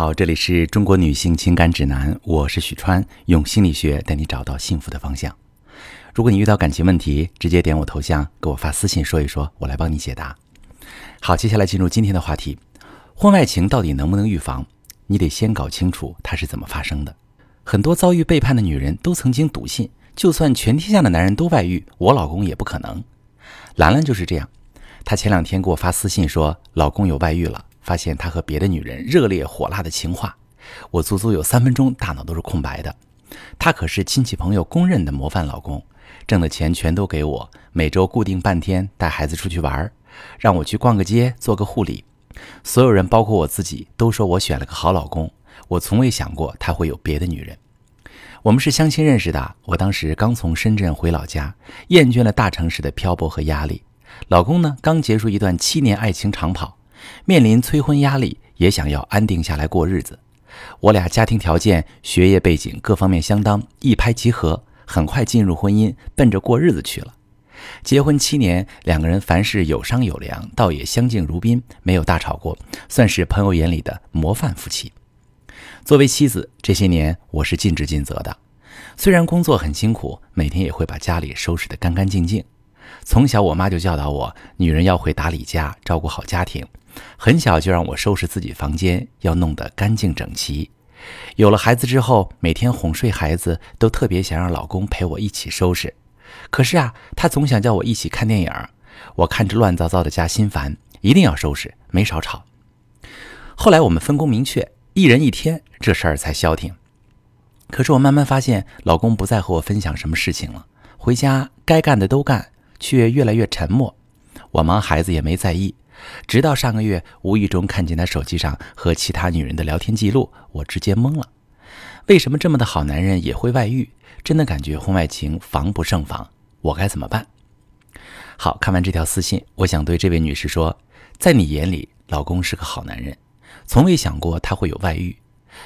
好，这里是中国女性情感指南，我是许川，用心理学带你找到幸福的方向。如果你遇到感情问题，直接点我头像给我发私信说一说，我来帮你解答。好，接下来进入今天的话题：婚外情到底能不能预防？你得先搞清楚它是怎么发生的。很多遭遇背叛的女人都曾经笃信，就算全天下的男人都外遇，我老公也不可能。兰兰就是这样，她前两天给我发私信说，老公有外遇了。发现他和别的女人热烈火辣的情话，我足足有三分钟大脑都是空白的。他可是亲戚朋友公认的模范老公，挣的钱全都给我，每周固定半天带孩子出去玩，让我去逛个街做个护理。所有人包括我自己都说我选了个好老公。我从未想过他会有别的女人。我们是相亲认识的，我当时刚从深圳回老家，厌倦了大城市的漂泊和压力。老公呢，刚结束一段七年爱情长跑。面临催婚压力，也想要安定下来过日子。我俩家庭条件、学业背景各方面相当，一拍即合，很快进入婚姻，奔着过日子去了。结婚七年，两个人凡事有商有量，倒也相敬如宾，没有大吵过，算是朋友眼里的模范夫妻。作为妻子，这些年我是尽职尽责的，虽然工作很辛苦，每天也会把家里收拾得干干净净。从小，我妈就教导我，女人要会打理家，照顾好家庭。很小就让我收拾自己房间，要弄得干净整齐。有了孩子之后，每天哄睡孩子，都特别想让老公陪我一起收拾。可是啊，他总想叫我一起看电影，我看着乱糟糟的家心烦，一定要收拾，没少吵。后来我们分工明确，一人一天，这事儿才消停。可是我慢慢发现，老公不再和我分享什么事情了，回家该干的都干，却越来越沉默。我忙孩子也没在意。直到上个月，无意中看见他手机上和其他女人的聊天记录，我直接懵了。为什么这么的好男人也会外遇？真的感觉婚外情防不胜防，我该怎么办？好看完这条私信，我想对这位女士说：在你眼里，老公是个好男人，从未想过他会有外遇。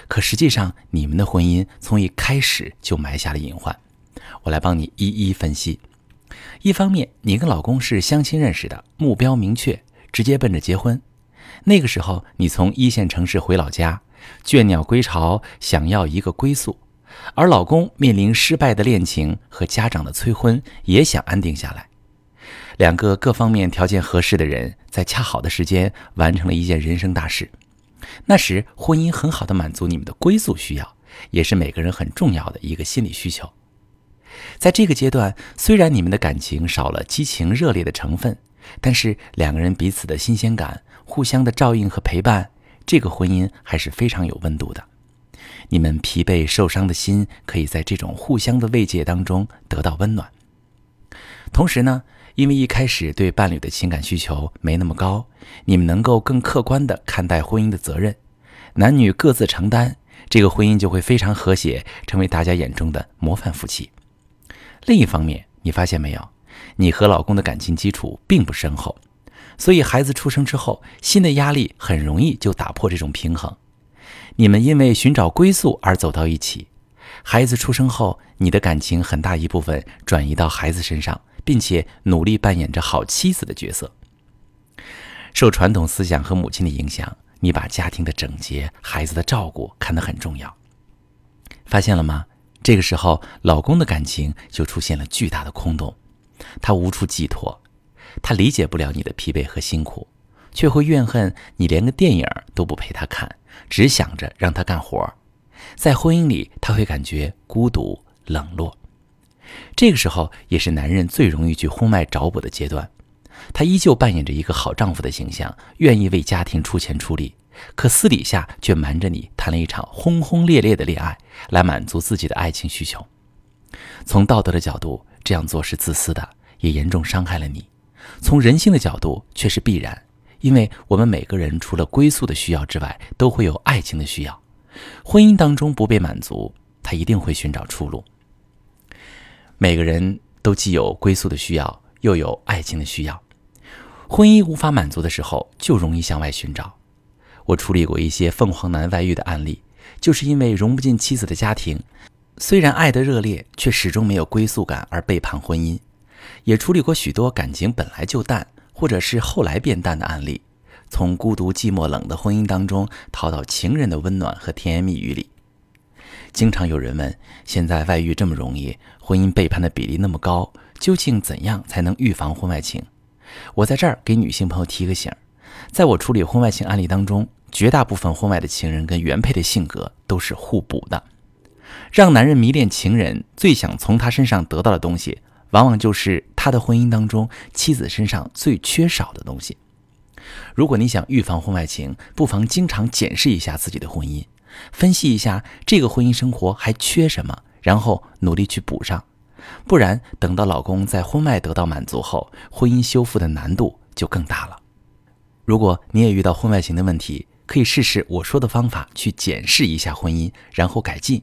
可实际上，你们的婚姻从一开始就埋下了隐患。我来帮你一一分析。一方面，你跟老公是相亲认识的，目标明确。直接奔着结婚，那个时候你从一线城市回老家，倦鸟归巢，想要一个归宿；而老公面临失败的恋情和家长的催婚，也想安定下来。两个各方面条件合适的人，在恰好的时间完成了一件人生大事。那时婚姻很好的满足你们的归宿需要，也是每个人很重要的一个心理需求。在这个阶段，虽然你们的感情少了激情热烈的成分。但是两个人彼此的新鲜感、互相的照应和陪伴，这个婚姻还是非常有温度的。你们疲惫受伤的心，可以在这种互相的慰藉当中得到温暖。同时呢，因为一开始对伴侣的情感需求没那么高，你们能够更客观地看待婚姻的责任，男女各自承担，这个婚姻就会非常和谐，成为大家眼中的模范夫妻。另一方面，你发现没有？你和老公的感情基础并不深厚，所以孩子出生之后，新的压力很容易就打破这种平衡。你们因为寻找归宿而走到一起，孩子出生后，你的感情很大一部分转移到孩子身上，并且努力扮演着好妻子的角色。受传统思想和母亲的影响，你把家庭的整洁、孩子的照顾看得很重要。发现了吗？这个时候，老公的感情就出现了巨大的空洞。他无处寄托，他理解不了你的疲惫和辛苦，却会怨恨你连个电影都不陪他看，只想着让他干活。在婚姻里，他会感觉孤独冷落。这个时候，也是男人最容易去婚外找补的阶段。他依旧扮演着一个好丈夫的形象，愿意为家庭出钱出力，可私底下却瞒着你谈了一场轰轰烈烈的恋爱，来满足自己的爱情需求。从道德的角度。这样做是自私的，也严重伤害了你。从人性的角度却是必然，因为我们每个人除了归宿的需要之外，都会有爱情的需要。婚姻当中不被满足，他一定会寻找出路。每个人都既有归宿的需要，又有爱情的需要。婚姻无法满足的时候，就容易向外寻找。我处理过一些凤凰男外遇的案例，就是因为融不进妻子的家庭。虽然爱得热烈，却始终没有归宿感而背叛婚姻，也处理过许多感情本来就淡，或者是后来变淡的案例。从孤独、寂寞、冷的婚姻当中逃到情人的温暖和甜言蜜语里。经常有人问：现在外遇这么容易，婚姻背叛的比例那么高，究竟怎样才能预防婚外情？我在这儿给女性朋友提个醒：在我处理婚外情案例当中，绝大部分婚外的情人跟原配的性格都是互补的。让男人迷恋情人，最想从他身上得到的东西，往往就是他的婚姻当中妻子身上最缺少的东西。如果你想预防婚外情，不妨经常检视一下自己的婚姻，分析一下这个婚姻生活还缺什么，然后努力去补上。不然，等到老公在婚外得到满足后，婚姻修复的难度就更大了。如果你也遇到婚外情的问题，可以试试我说的方法去检视一下婚姻，然后改进。